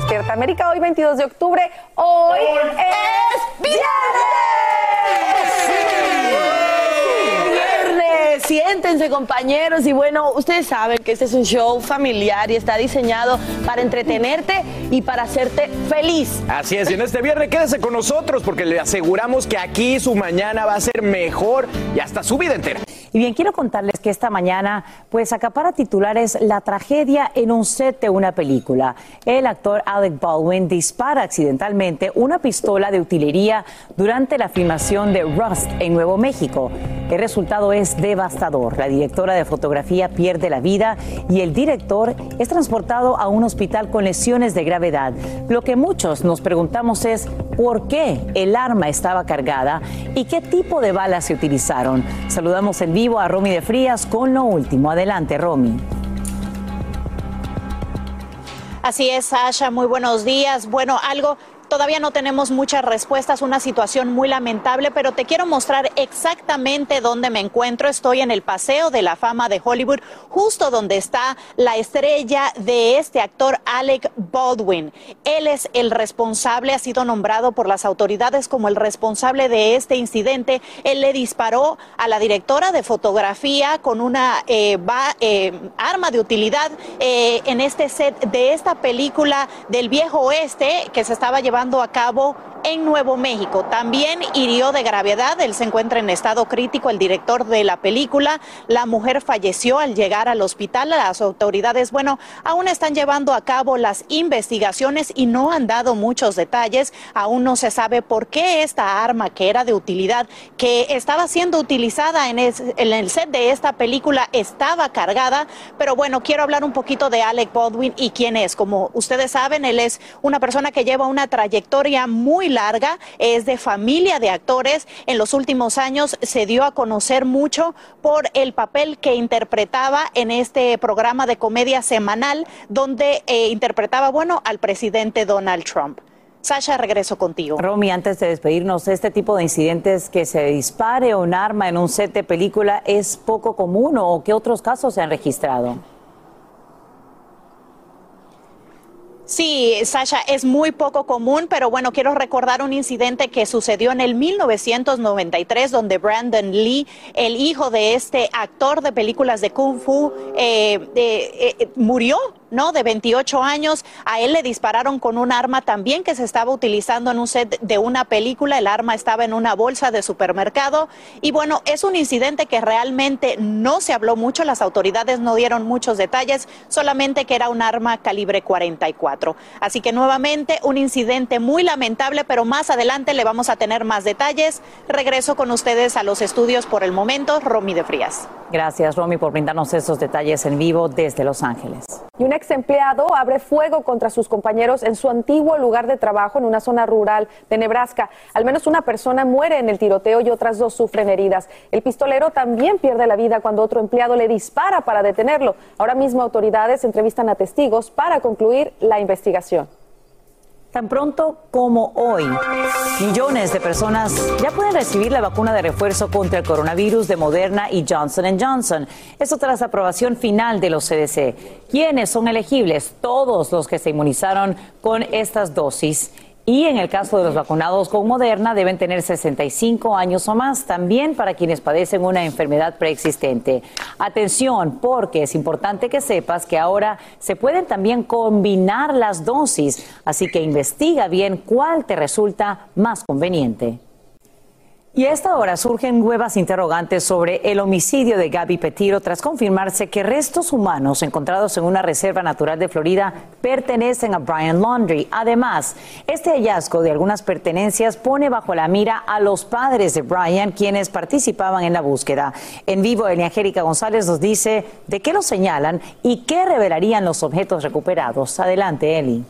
Despierta América. Hoy 22 de octubre, hoy, es viernes. viernes. Siéntense, compañeros. Y bueno, ustedes saben que este es un show familiar y está diseñado para entretenerte y para hacerte feliz. Así es, y en este viernes quédese con nosotros porque le aseguramos que aquí su mañana va a ser mejor y hasta su vida entera. Y bien, quiero contarles que esta mañana, pues acapara titulares la tragedia en un set de una película. El actor Alec Baldwin dispara accidentalmente una pistola de utilería durante la filmación de Rust en Nuevo México. El resultado es devastador. La directora de fotografía pierde la vida y el director es transportado a un hospital con lesiones de gravedad. Lo que muchos nos preguntamos es por qué el arma estaba cargada y qué tipo de balas se utilizaron. Saludamos en vivo a Romy de Frías con lo último. Adelante, Romy. Así es, Sasha, muy buenos días. Bueno, algo Todavía no tenemos muchas respuestas, una situación muy lamentable, pero te quiero mostrar exactamente dónde me encuentro. Estoy en el Paseo de la Fama de Hollywood, justo donde está la estrella de este actor, Alec Baldwin. Él es el responsable, ha sido nombrado por las autoridades como el responsable de este incidente. Él le disparó a la directora de fotografía con una eh, eh, arma de utilidad eh, en este set de esta película del viejo oeste que se estaba llevando a cabo en Nuevo México. También hirió de gravedad, él se encuentra en estado crítico, el director de la película. La mujer falleció al llegar al hospital. Las autoridades, bueno, aún están llevando a cabo las investigaciones y no han dado muchos detalles. Aún no se sabe por qué esta arma que era de utilidad, que estaba siendo utilizada en, en el set de esta película, estaba cargada. Pero bueno, quiero hablar un poquito de Alec Baldwin y quién es. Como ustedes saben, él es una persona que lleva una trayectoria muy larga, es de familia de actores. En los últimos años se dio a conocer mucho por el papel que interpretaba en este programa de comedia semanal, donde eh, interpretaba, bueno, al presidente Donald Trump. Sasha, regreso contigo. Romy, antes de despedirnos, este tipo de incidentes que se dispare un arma en un set de película es poco común o qué otros casos se han registrado? Sí, Sasha, es muy poco común, pero bueno, quiero recordar un incidente que sucedió en el 1993, donde Brandon Lee, el hijo de este actor de películas de Kung Fu, eh, eh, eh, murió, ¿no? De 28 años. A él le dispararon con un arma también que se estaba utilizando en un set de una película. El arma estaba en una bolsa de supermercado. Y bueno, es un incidente que realmente no se habló mucho. Las autoridades no dieron muchos detalles, solamente que era un arma calibre 44. Así que nuevamente un incidente muy lamentable, pero más adelante le vamos a tener más detalles. Regreso con ustedes a los estudios por el momento. Romy de Frías. Gracias, Romy, por brindarnos esos detalles en vivo desde Los Ángeles. y ex empleado abre fuego contra sus compañeros en su antiguo lugar de trabajo en una zona rural de Nebraska. Al menos una persona muere en el tiroteo y otras dos sufren heridas. El pistolero también pierde la vida cuando otro empleado le dispara para detenerlo. Ahora mismo autoridades entrevistan a testigos para concluir la investigación. Tan pronto como hoy, millones de personas ya pueden recibir la vacuna de refuerzo contra el coronavirus de Moderna y Johnson Johnson. Esto tras aprobación final de los CDC. ¿Quiénes son elegibles? Todos los que se inmunizaron con estas dosis. Y en el caso de los vacunados con Moderna deben tener 65 años o más, también para quienes padecen una enfermedad preexistente. Atención, porque es importante que sepas que ahora se pueden también combinar las dosis, así que investiga bien cuál te resulta más conveniente. Y a esta hora surgen nuevas interrogantes sobre el homicidio de Gaby Petiro tras confirmarse que restos humanos encontrados en una reserva natural de Florida pertenecen a Brian Laundry. Además, este hallazgo de algunas pertenencias pone bajo la mira a los padres de Brian, quienes participaban en la búsqueda. En vivo, Angélica González nos dice de qué lo señalan y qué revelarían los objetos recuperados. Adelante, Eli.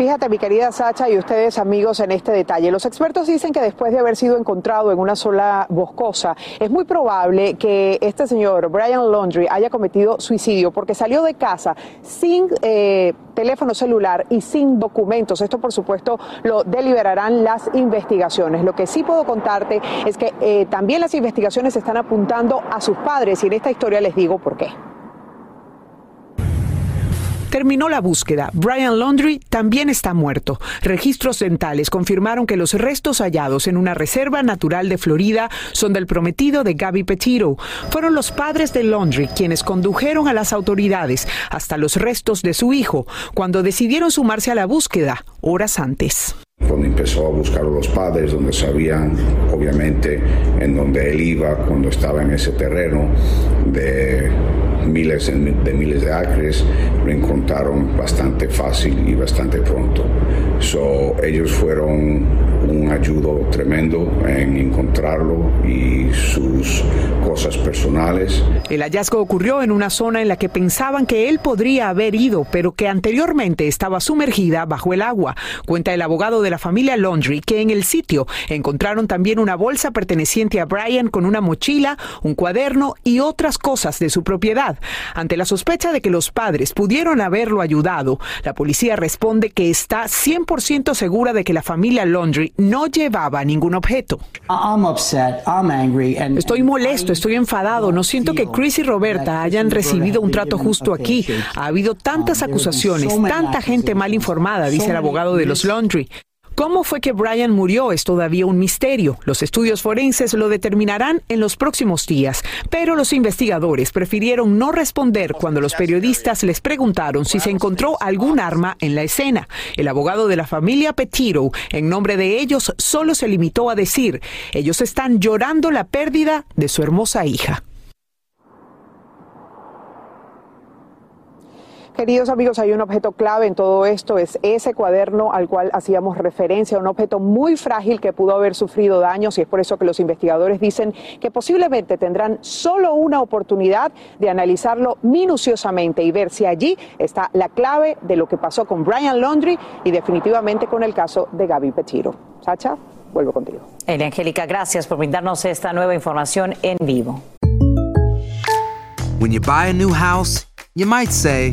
Fíjate, mi querida Sacha y ustedes amigos en este detalle. Los expertos dicen que después de haber sido encontrado en una sola boscosa, es muy probable que este señor, Brian Laundry, haya cometido suicidio porque salió de casa sin eh, teléfono celular y sin documentos. Esto, por supuesto, lo deliberarán las investigaciones. Lo que sí puedo contarte es que eh, también las investigaciones están apuntando a sus padres y en esta historia les digo por qué. Terminó la búsqueda. Brian Laundry también está muerto. Registros dentales confirmaron que los restos hallados en una reserva natural de Florida son del prometido de Gabby Petito. Fueron los padres de Laundry quienes condujeron a las autoridades hasta los restos de su hijo cuando decidieron sumarse a la búsqueda horas antes. Cuando empezó a buscar a los padres, donde sabían obviamente en donde él iba cuando estaba en ese terreno de miles de miles de acres, lo encontraron bastante fácil y bastante pronto. So, ellos fueron un ayudo tremendo en encontrarlo y sus cosas personales. El hallazgo ocurrió en una zona en la que pensaban que él podría haber ido, pero que anteriormente estaba sumergida bajo el agua. Cuenta el abogado de la familia Laundry que en el sitio encontraron también una bolsa perteneciente a Brian con una mochila, un cuaderno y otras cosas de su propiedad. Ante la sospecha de que los padres pudieron haberlo ayudado, la policía responde que está 100% segura de que la familia Laundry no llevaba ningún objeto. Estoy molesto, estoy enfadado. No siento que Chris y Roberta hayan recibido un trato justo aquí. Ha habido tantas acusaciones, tanta gente mal informada, dice el abogado de los Laundry. ¿Cómo fue que Brian murió? Es todavía un misterio. Los estudios forenses lo determinarán en los próximos días, pero los investigadores prefirieron no responder cuando los periodistas les preguntaron si se encontró algún arma en la escena. El abogado de la familia Petiro, en nombre de ellos, solo se limitó a decir, ellos están llorando la pérdida de su hermosa hija. Queridos amigos, hay un objeto clave en todo esto, es ese cuaderno al cual hacíamos referencia, un objeto muy frágil que pudo haber sufrido daños y es por eso que los investigadores dicen que posiblemente tendrán solo una oportunidad de analizarlo minuciosamente y ver si allí está la clave de lo que pasó con Brian Laundry y definitivamente con el caso de Gaby Petiro. Sacha, vuelvo contigo. Elia Angélica, gracias por brindarnos esta nueva información en vivo. When you buy a new house, you might say,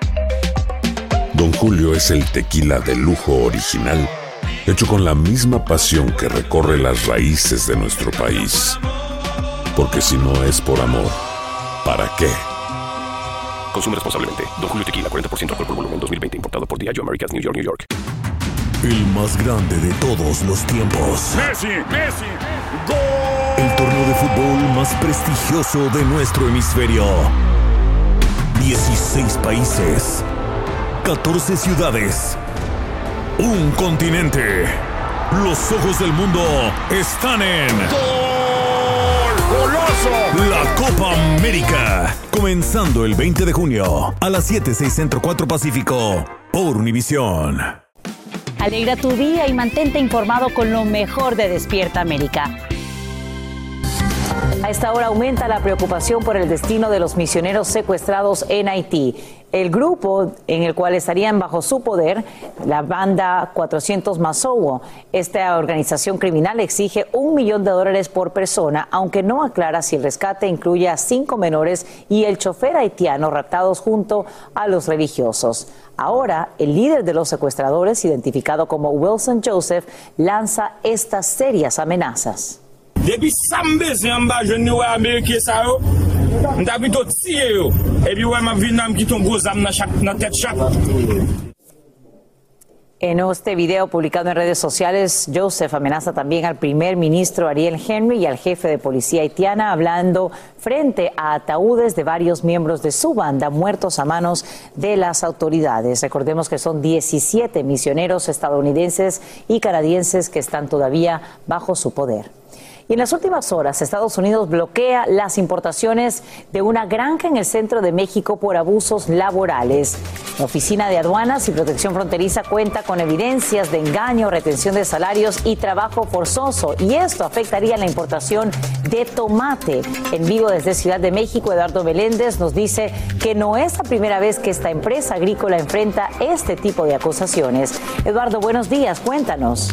Don Julio es el tequila de lujo original, hecho con la misma pasión que recorre las raíces de nuestro país. Porque si no es por amor, ¿para qué? Consume responsablemente. Don Julio Tequila, 40% alcohol por volumen, 2020. Importado por Diageo Americas, New York, New York. El más grande de todos los tiempos. Messi, Messi, El torneo de fútbol más prestigioso de nuestro hemisferio. 16 países. 14 ciudades. Un continente. Los ojos del mundo están en... ¡Goloso! La Copa América. Comenzando el 20 de junio a las 7, 6 Centro 4 Pacífico por Univisión. Alegra tu día y mantente informado con lo mejor de Despierta América. A esta hora aumenta la preocupación por el destino de los misioneros secuestrados en Haití. El grupo en el cual estarían bajo su poder, la banda 400 Masowo, esta organización criminal exige un millón de dólares por persona, aunque no aclara si el rescate incluye a cinco menores y el chofer haitiano raptados junto a los religiosos. Ahora, el líder de los secuestradores, identificado como Wilson Joseph, lanza estas serias amenazas. En este video publicado en redes sociales, Joseph amenaza también al primer ministro Ariel Henry y al jefe de policía haitiana, hablando frente a ataúdes de varios miembros de su banda muertos a manos de las autoridades. Recordemos que son 17 misioneros estadounidenses y canadienses que están todavía bajo su poder. Y en las últimas horas, Estados Unidos bloquea las importaciones de una granja en el centro de México por abusos laborales. La Oficina de Aduanas y Protección Fronteriza cuenta con evidencias de engaño, retención de salarios y trabajo forzoso. Y esto afectaría la importación de tomate. En vivo desde Ciudad de México, Eduardo Meléndez nos dice que no es la primera vez que esta empresa agrícola enfrenta este tipo de acusaciones. Eduardo, buenos días, cuéntanos.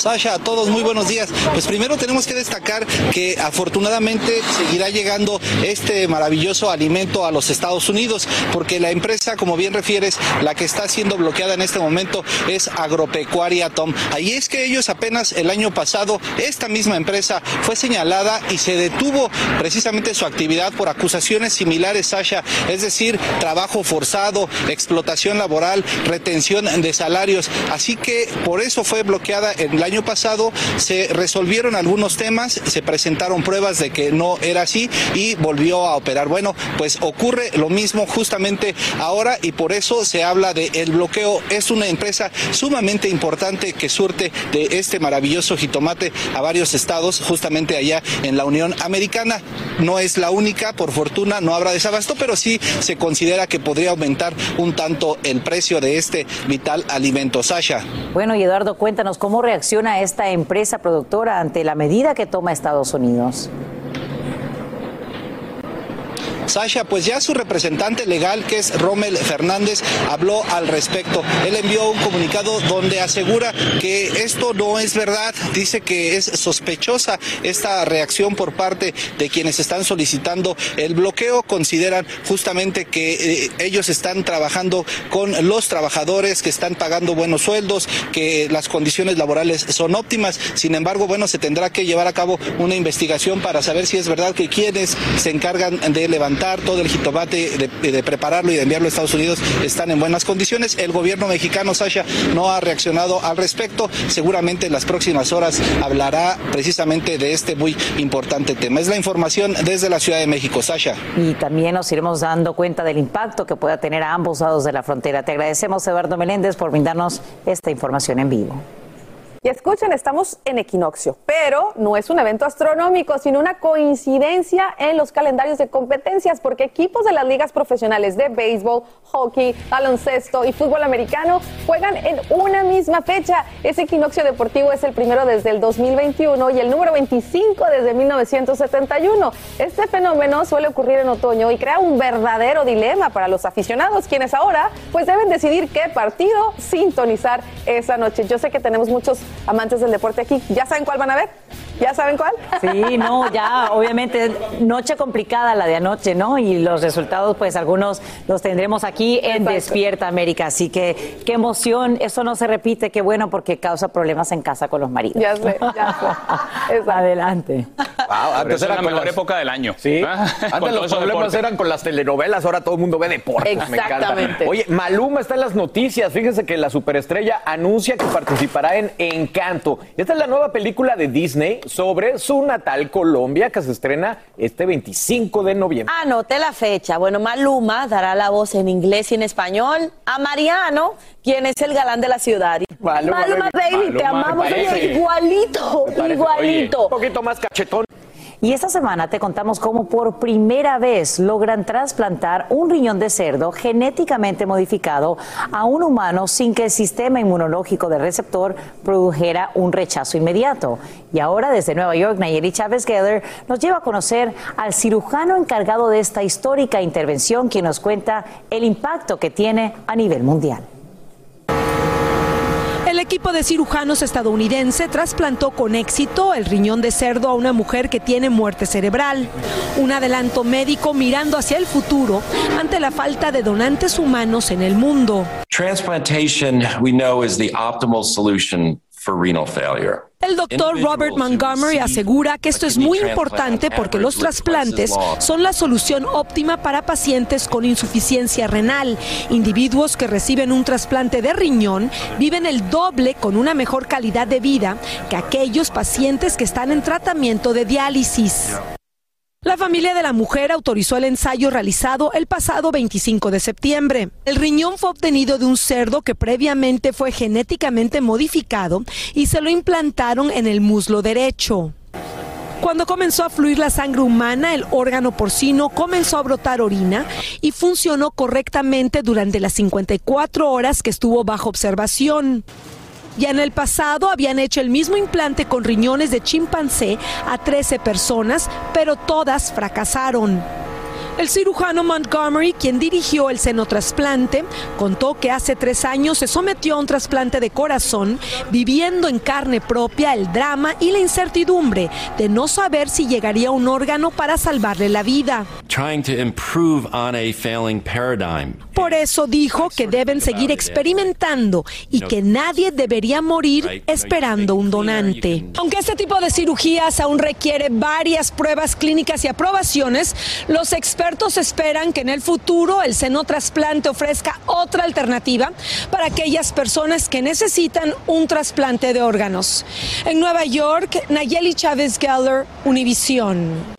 Sasha, a todos muy buenos días. Pues primero tenemos que destacar que afortunadamente seguirá llegando este maravilloso alimento a los Estados Unidos, porque la empresa, como bien refieres, la que está siendo bloqueada en este momento es Agropecuaria Tom. Ahí es que ellos apenas el año pasado, esta misma empresa fue señalada y se detuvo precisamente su actividad por acusaciones similares, Sasha, es decir, trabajo forzado, explotación laboral, retención de salarios. Así que por eso fue bloqueada en el año pasado, se resolvieron algunos temas, se presentaron pruebas de que no era así y volvió a operar. Bueno, pues ocurre lo mismo justamente ahora y por eso se habla de el bloqueo. Es una empresa sumamente importante que surte de este maravilloso jitomate a varios estados, justamente allá en la Unión Americana. No es la única, por fortuna no habrá desabasto, pero sí se considera que podría aumentar un tanto el precio de este vital alimento. Sasha. Bueno, y Eduardo, cuéntanos cómo reacciona esta empresa productora ante la medida que toma Estados Unidos. Sasha, pues ya su representante legal, que es Rommel Fernández, habló al respecto. Él envió un comunicado donde asegura que esto no es verdad. Dice que es sospechosa esta reacción por parte de quienes están solicitando el bloqueo. Consideran justamente que eh, ellos están trabajando con los trabajadores, que están pagando buenos sueldos, que las condiciones laborales son óptimas. Sin embargo, bueno, se tendrá que llevar a cabo una investigación para saber si es verdad que quienes se encargan de levantar todo el jitomate, de, de prepararlo y de enviarlo a Estados Unidos están en buenas condiciones. El gobierno mexicano, Sasha, no ha reaccionado al respecto. Seguramente en las próximas horas hablará precisamente de este muy importante tema. Es la información desde la Ciudad de México, Sasha. Y también nos iremos dando cuenta del impacto que pueda tener a ambos lados de la frontera. Te agradecemos, Eduardo Meléndez, por brindarnos esta información en vivo. Y escuchen, estamos en equinoccio, pero no es un evento astronómico, sino una coincidencia en los calendarios de competencias, porque equipos de las ligas profesionales de béisbol, hockey, baloncesto y fútbol americano juegan en una misma fecha. Ese equinoccio deportivo es el primero desde el 2021 y el número 25 desde 1971. Este fenómeno suele ocurrir en otoño y crea un verdadero dilema para los aficionados, quienes ahora pues deben decidir qué partido sintonizar esa noche. Yo sé que tenemos muchos amantes del deporte aquí. ¿Ya saben cuál van a ver? ¿Ya saben cuál? Sí, no, ya, obviamente, noche complicada la de anoche, ¿no? Y los resultados, pues algunos los tendremos aquí en Despierta América. Así que qué emoción, eso no se repite, qué bueno, porque causa problemas en casa con los maridos. Ya sé, ya sé. Adelante. Wow, antes es era la mejor las- época del año. Sí. Ah, Antes los eso problemas deporte. eran con las telenovelas, ahora todo el mundo ve deportes. Me encanta. Exactamente. Oye, Maluma está en las noticias. Fíjense que la superestrella anuncia que participará en Encanto. Esta es la nueva película de Disney sobre su natal Colombia que se estrena este 25 de noviembre. Anote la fecha. Bueno, Maluma dará la voz en inglés y en español a Mariano, quien es el galán de la ciudad. Maluma, Maluma, baby. te amamos, oye, igualito, igualito. Oye, un poquito más cachetón. Y esta semana te contamos cómo por primera vez logran trasplantar un riñón de cerdo genéticamente modificado a un humano sin que el sistema inmunológico del receptor produjera un rechazo inmediato. Y ahora desde Nueva York, Nayeli Chávez Geller nos lleva a conocer al cirujano encargado de esta histórica intervención, quien nos cuenta el impacto que tiene a nivel mundial. El equipo de cirujanos estadounidense trasplantó con éxito el riñón de cerdo a una mujer que tiene muerte cerebral. Un adelanto médico mirando hacia el futuro ante la falta de donantes humanos en el mundo. Transplantation, we know, is the optimal solution for renal failure. El doctor Robert Montgomery asegura que esto es muy importante porque los trasplantes son la solución óptima para pacientes con insuficiencia renal. Individuos que reciben un trasplante de riñón viven el doble con una mejor calidad de vida que aquellos pacientes que están en tratamiento de diálisis. La familia de la mujer autorizó el ensayo realizado el pasado 25 de septiembre. El riñón fue obtenido de un cerdo que previamente fue genéticamente modificado y se lo implantaron en el muslo derecho. Cuando comenzó a fluir la sangre humana, el órgano porcino comenzó a brotar orina y funcionó correctamente durante las 54 horas que estuvo bajo observación. Ya en el pasado habían hecho el mismo implante con riñones de chimpancé a 13 personas, pero todas fracasaron. El cirujano Montgomery, quien dirigió el senotrasplante, contó que hace tres años se sometió a un trasplante de corazón, viviendo en carne propia el drama y la incertidumbre de no saber si llegaría un órgano para salvarle la vida. Trying to improve on a failing paradigm. Por eso dijo que deben seguir experimentando y que nadie debería morir esperando un donante. Aunque este tipo de cirugías aún requiere varias pruebas clínicas y aprobaciones, los expertos esperan que en el futuro el senotrasplante ofrezca otra alternativa para aquellas personas que necesitan un trasplante de órganos. En Nueva York, Nayeli Chávez Geller, Univisión.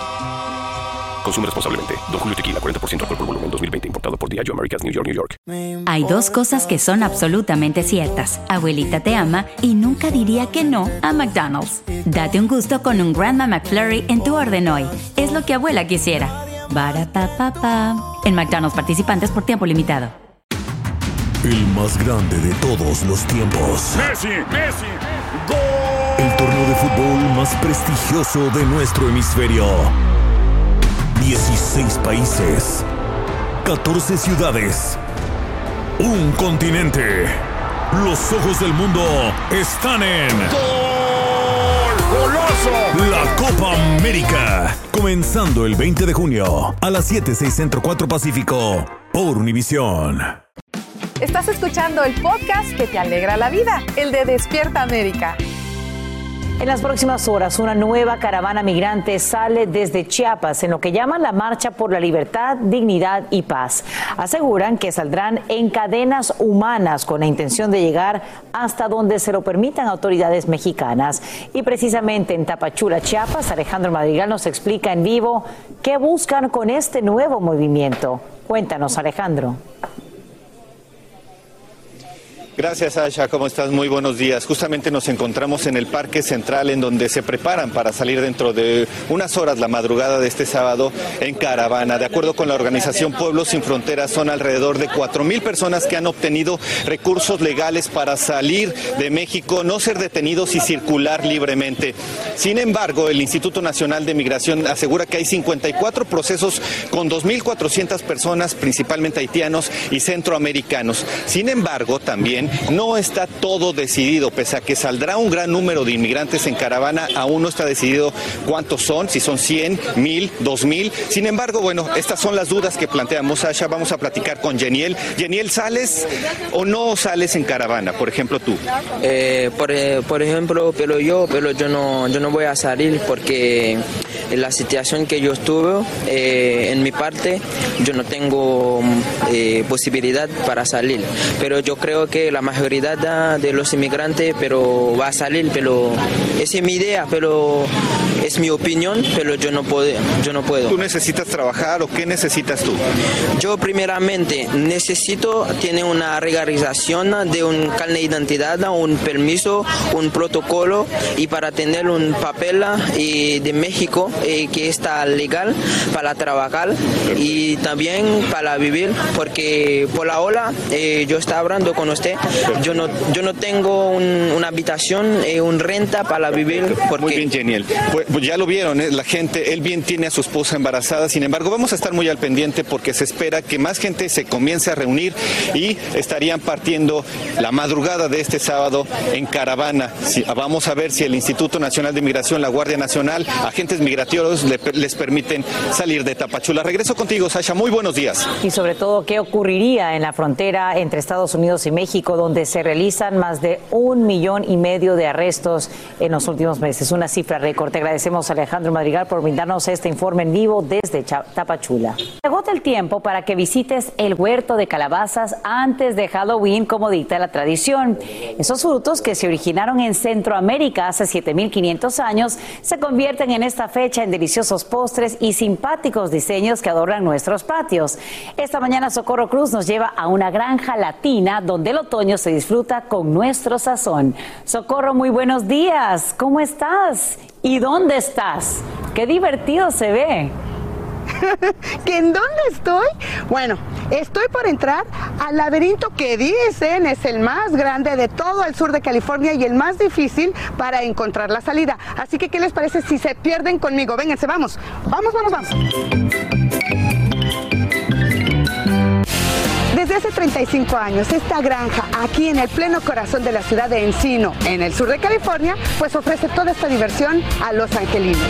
Consume responsablemente. Don Julio Tequila, 40% alcohol por volumen, 2020. Importado por Diageo Americas, New York, New York. Hay dos cosas que son absolutamente ciertas. Abuelita te ama y nunca diría que no a McDonald's. Date un gusto con un Grandma McFlurry en tu orden hoy. Es lo que abuela quisiera. Barapapapa. En McDonald's participantes por tiempo limitado. El más grande de todos los tiempos. Messi, Messi, El torneo de fútbol más prestigioso de nuestro hemisferio. 16 países. 14 ciudades. Un continente. Los ojos del mundo están en. ¡Goloso! La Copa América. Comenzando el 20 de junio a las 7, 6 Centro 4 Pacífico por Univisión. Estás escuchando el podcast que te alegra la vida, el de Despierta América. En las próximas horas, una nueva caravana migrante sale desde Chiapas en lo que llaman la Marcha por la Libertad, Dignidad y Paz. Aseguran que saldrán en cadenas humanas con la intención de llegar hasta donde se lo permitan autoridades mexicanas. Y precisamente en Tapachula, Chiapas, Alejandro Madrigal nos explica en vivo qué buscan con este nuevo movimiento. Cuéntanos, Alejandro. Gracias, Asha. ¿Cómo estás? Muy buenos días. Justamente nos encontramos en el Parque Central, en donde se preparan para salir dentro de unas horas la madrugada de este sábado en caravana. De acuerdo con la organización Pueblos Sin Fronteras, son alrededor de 4 mil personas que han obtenido recursos legales para salir de México, no ser detenidos y circular libremente. Sin embargo, el Instituto Nacional de Migración asegura que hay 54 procesos con 2.400 personas, principalmente haitianos y centroamericanos. Sin embargo, también no está todo decidido, pese a que saldrá un gran número de inmigrantes en caravana, aún no está decidido cuántos son, si son 100, 1000, 2000. Sin embargo, bueno, estas son las dudas que planteamos, Sasha. Vamos a platicar con Geniel. Geniel, ¿sales o no sales en caravana? Por ejemplo, tú. Eh, por, eh, por, ejemplo, pero yo, pero yo no, yo no voy a salir porque la situación que yo estuve, eh, en mi parte, yo no tengo posibilidad para salir. Pero yo creo que la mayoría de los inmigrantes, pero va a salir, pero esa es mi idea, pero es mi opinión, pero yo no puedo, yo no puedo. ¿Tú necesitas trabajar o qué necesitas tú? Yo primeramente necesito tener una regularización de un carnet de identidad, un permiso, un protocolo y para tener un papel eh, de México eh, que está legal para trabajar y también para vivir, porque por la ola eh, yo estaba hablando con usted, yo no, yo no tengo una habitación, un renta para vivir. Porque... Muy bien, Geniel. Pues, pues ya lo vieron, la gente, él bien tiene a su esposa embarazada, sin embargo vamos a estar muy al pendiente porque se espera que más gente se comience a reunir y estarían partiendo la madrugada de este sábado en caravana. vamos a ver si el Instituto Nacional de Migración, la Guardia Nacional, agentes migratorios les permiten salir de Tapachula. Regreso contigo, Sasha. Muy buenos días. Y sobre todo, ¿qué ocurriría en la frontera entre Estados Unidos y México, donde se realizan más de un millón y medio de arrestos en los últimos meses? Una cifra récord. Te agradecemos, Alejandro Madrigal, por brindarnos este informe en vivo desde Tapachula. Agota el tiempo para que visites el huerto de calabazas antes de Halloween, como dicta la tradición. Esos frutos que se originaron en Centroamérica hace 7500 años se convierten en esta fecha en deliciosos postres y simpáticos diseños que adornan nuestros patios. Esta mañana Socorro Cruz nos lleva a una granja latina donde el otoño se disfruta con nuestro sazón. Socorro, muy buenos días. ¿Cómo estás? ¿Y dónde estás? Qué divertido se ve. ¿Que en dónde estoy? Bueno, estoy por entrar al laberinto que dicen es el más grande de todo el sur de California y el más difícil para encontrar la salida. Así que, ¿qué les parece si se pierden conmigo? Vénganse, vamos. Vamos, vamos, vamos. Desde hace 35 años, esta granja, aquí en el pleno corazón de la ciudad de Encino, en el sur de California, pues ofrece toda esta diversión a los angelinos.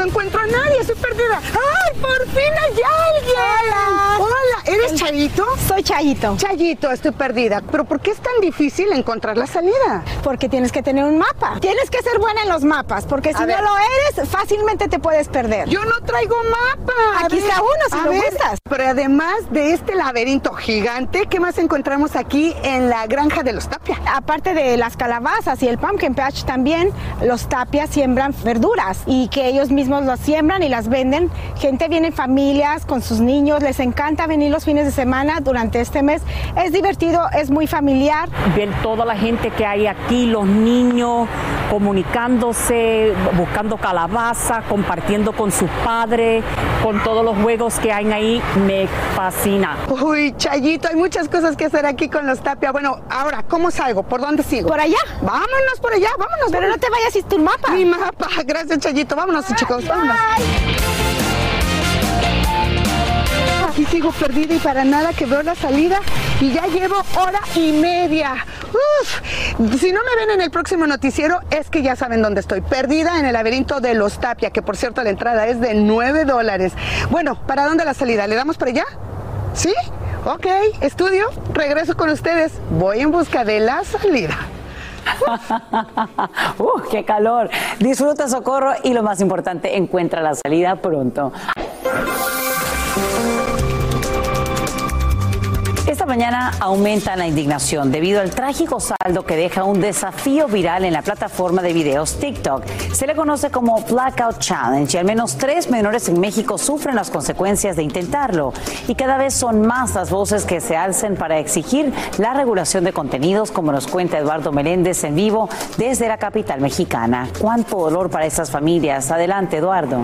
No encuentro a nadie, estoy perdida. ¡Ay, por fin hay alguien! Hola. Hola, ¿eres Chayito? Soy Chayito. Chayito, estoy perdida. ¿Pero por qué es tan difícil encontrar la salida? Porque tienes que tener un mapa. Tienes que ser buena en los mapas, porque si no lo eres, fácilmente te puedes perder. Yo no traigo mapa. Aquí está uno, si lo gustas. Pero además de este laberinto gigante, ¿qué más encontramos aquí en la granja de los Tapia? Aparte de las calabazas y el pumpkin patch también, los Tapia siembran verduras y que ellos mismos las siembran y las venden. Gente viene en familias con sus niños, les encanta venir los fines de semana durante este mes. Es divertido, es muy familiar. Ver toda la gente que hay aquí, los niños comunicándose, buscando calabaza, compartiendo con sus padres, con todos los juegos que hay ahí, me fascina. Uy, Chayito, hay muchas cosas que hacer aquí con los Tapia. Bueno, ahora, ¿cómo salgo? ¿Por dónde sigo? Por allá. Vámonos por allá, vámonos. Pero no te vayas sin tu mapa. Mi mapa. Gracias, Chayito. Vámonos, chicos, vámonos. Aquí sigo perdida y para nada que veo la salida y ya llevo hora y media. Uf, si no me ven en el próximo noticiero es que ya saben dónde estoy. Perdida en el laberinto de los Tapia, que por cierto la entrada es de 9 dólares. Bueno, ¿para dónde la salida? ¿Le damos para allá? ¿Sí? Ok, estudio, regreso con ustedes. Voy en busca de la salida. ¡Uh, qué calor! Disfruta Socorro y lo más importante, encuentra la salida pronto. Mañana aumenta la indignación debido al trágico saldo que deja un desafío viral en la plataforma de videos TikTok. Se le conoce como Blackout Challenge y al menos tres menores en México sufren las consecuencias de intentarlo. Y cada vez son más las voces que se alcen para exigir la regulación de contenidos, como nos cuenta Eduardo Meléndez en vivo desde la capital mexicana. ¿Cuánto dolor para estas familias? Adelante, Eduardo.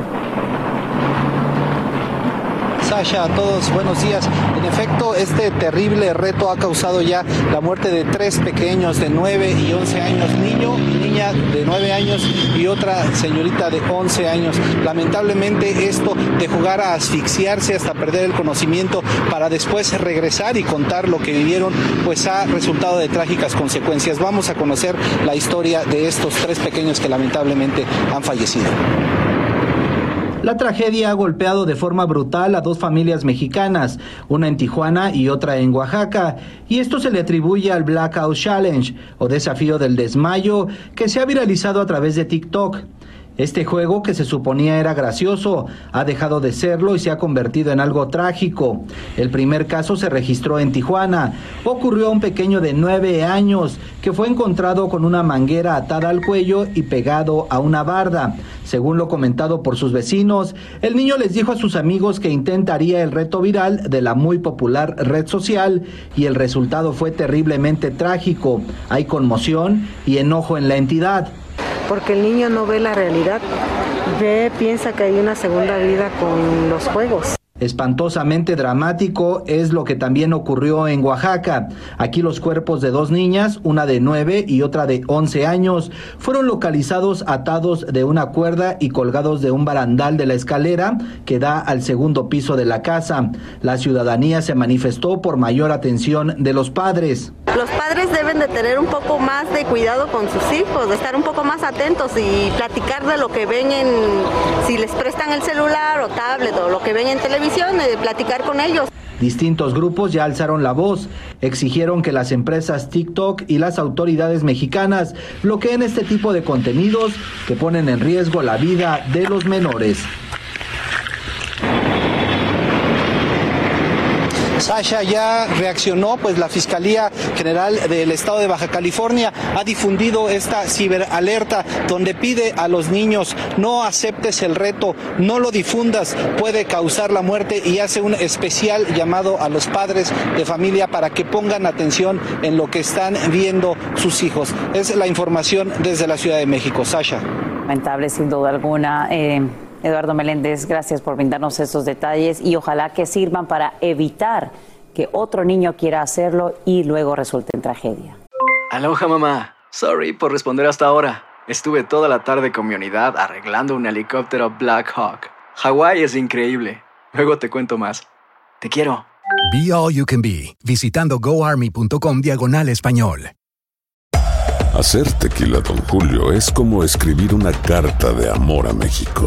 Sasha, a todos buenos días. En efecto, este terrible reto ha causado ya la muerte de tres pequeños de 9 y 11 años, niño y niña de 9 años y otra señorita de 11 años. Lamentablemente esto de jugar a asfixiarse hasta perder el conocimiento para después regresar y contar lo que vivieron, pues ha resultado de trágicas consecuencias. Vamos a conocer la historia de estos tres pequeños que lamentablemente han fallecido. La tragedia ha golpeado de forma brutal a dos familias mexicanas, una en Tijuana y otra en Oaxaca, y esto se le atribuye al Blackout Challenge o desafío del desmayo que se ha viralizado a través de TikTok. Este juego, que se suponía era gracioso, ha dejado de serlo y se ha convertido en algo trágico. El primer caso se registró en Tijuana. Ocurrió a un pequeño de nueve años que fue encontrado con una manguera atada al cuello y pegado a una barda. Según lo comentado por sus vecinos, el niño les dijo a sus amigos que intentaría el reto viral de la muy popular red social y el resultado fue terriblemente trágico. Hay conmoción y enojo en la entidad porque el niño no ve la realidad, ve, piensa que hay una segunda vida con los juegos. Espantosamente dramático es lo que también ocurrió en Oaxaca. Aquí los cuerpos de dos niñas, una de nueve y otra de once años, fueron localizados atados de una cuerda y colgados de un barandal de la escalera que da al segundo piso de la casa. La ciudadanía se manifestó por mayor atención de los padres. Los padres deben de tener un poco más de cuidado con sus hijos, de estar un poco más atentos y platicar de lo que ven en, si les prestan el celular o tablet o lo que ven en televisión de platicar con ellos. Distintos grupos ya alzaron la voz, exigieron que las empresas TikTok y las autoridades mexicanas bloqueen este tipo de contenidos que ponen en riesgo la vida de los menores. Sasha ya reaccionó, pues la Fiscalía General del Estado de Baja California ha difundido esta ciberalerta donde pide a los niños no aceptes el reto, no lo difundas, puede causar la muerte y hace un especial llamado a los padres de familia para que pongan atención en lo que están viendo sus hijos. Es la información desde la Ciudad de México. Sasha. Lamentable sin duda alguna. Eh, Eduardo Meléndez, gracias por brindarnos esos detalles y ojalá que sirvan para evitar que otro niño quiera hacerlo y luego resulte en tragedia. Aloha mamá, sorry por responder hasta ahora. Estuve toda la tarde con mi unidad arreglando un helicóptero Black Hawk. Hawái es increíble. Luego te cuento más. Te quiero. Be All You Can Be, visitando goarmy.com diagonal español. Hacer tequila, don Julio, es como escribir una carta de amor a México.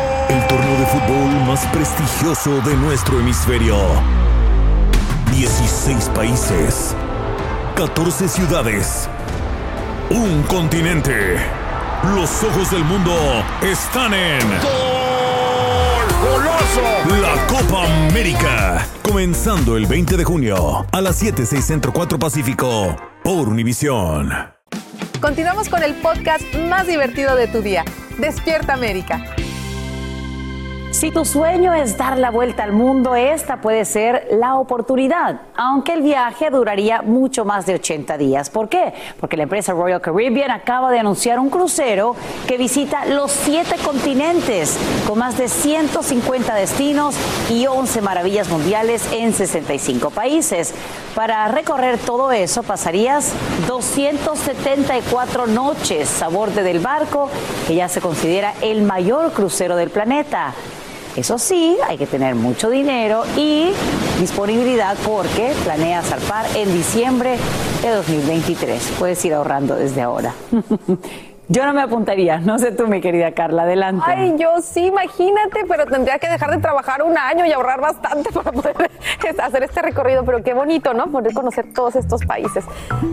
fútbol más prestigioso de nuestro hemisferio. 16 países. 14 ciudades. Un continente. Los ojos del mundo están en... La Copa América. Comenzando el 20 de junio a las 7, 6 Centro 4 Pacífico por Univisión. Continuamos con el podcast más divertido de tu día. Despierta América. Si tu sueño es dar la vuelta al mundo, esta puede ser la oportunidad, aunque el viaje duraría mucho más de 80 días. ¿Por qué? Porque la empresa Royal Caribbean acaba de anunciar un crucero que visita los siete continentes, con más de 150 destinos y 11 maravillas mundiales en 65 países. Para recorrer todo eso pasarías 274 noches a borde del barco, que ya se considera el mayor crucero del planeta. Eso sí, hay que tener mucho dinero y disponibilidad porque planea zarpar en diciembre de 2023. Puedes ir ahorrando desde ahora. Yo no me apuntaría, no sé tú, mi querida Carla, adelante. Ay, yo sí, imagínate, pero tendría que dejar de trabajar un año y ahorrar bastante para poder hacer este recorrido, pero qué bonito, ¿no? Poder conocer todos estos países.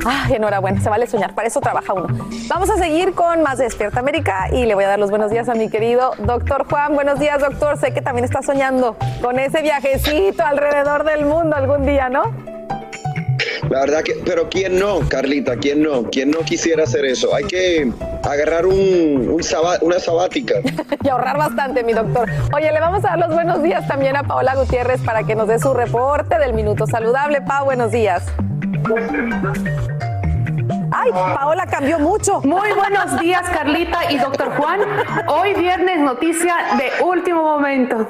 Ay, enhorabuena, se vale soñar, para eso trabaja uno. Vamos a seguir con más de Despierta América y le voy a dar los buenos días a mi querido doctor Juan. Buenos días, doctor. Sé que también está soñando con ese viajecito alrededor del mundo algún día, ¿no? La verdad que, pero ¿quién no, Carlita? ¿Quién no? ¿Quién no quisiera hacer eso? Hay que agarrar un, una sabática. y ahorrar bastante, mi doctor. Oye, le vamos a dar los buenos días también a Paola Gutiérrez para que nos dé su reporte del Minuto Saludable. Pa, buenos días. Ay, Paola cambió mucho. Muy buenos días, Carlita y doctor Juan. Hoy viernes noticia de último momento.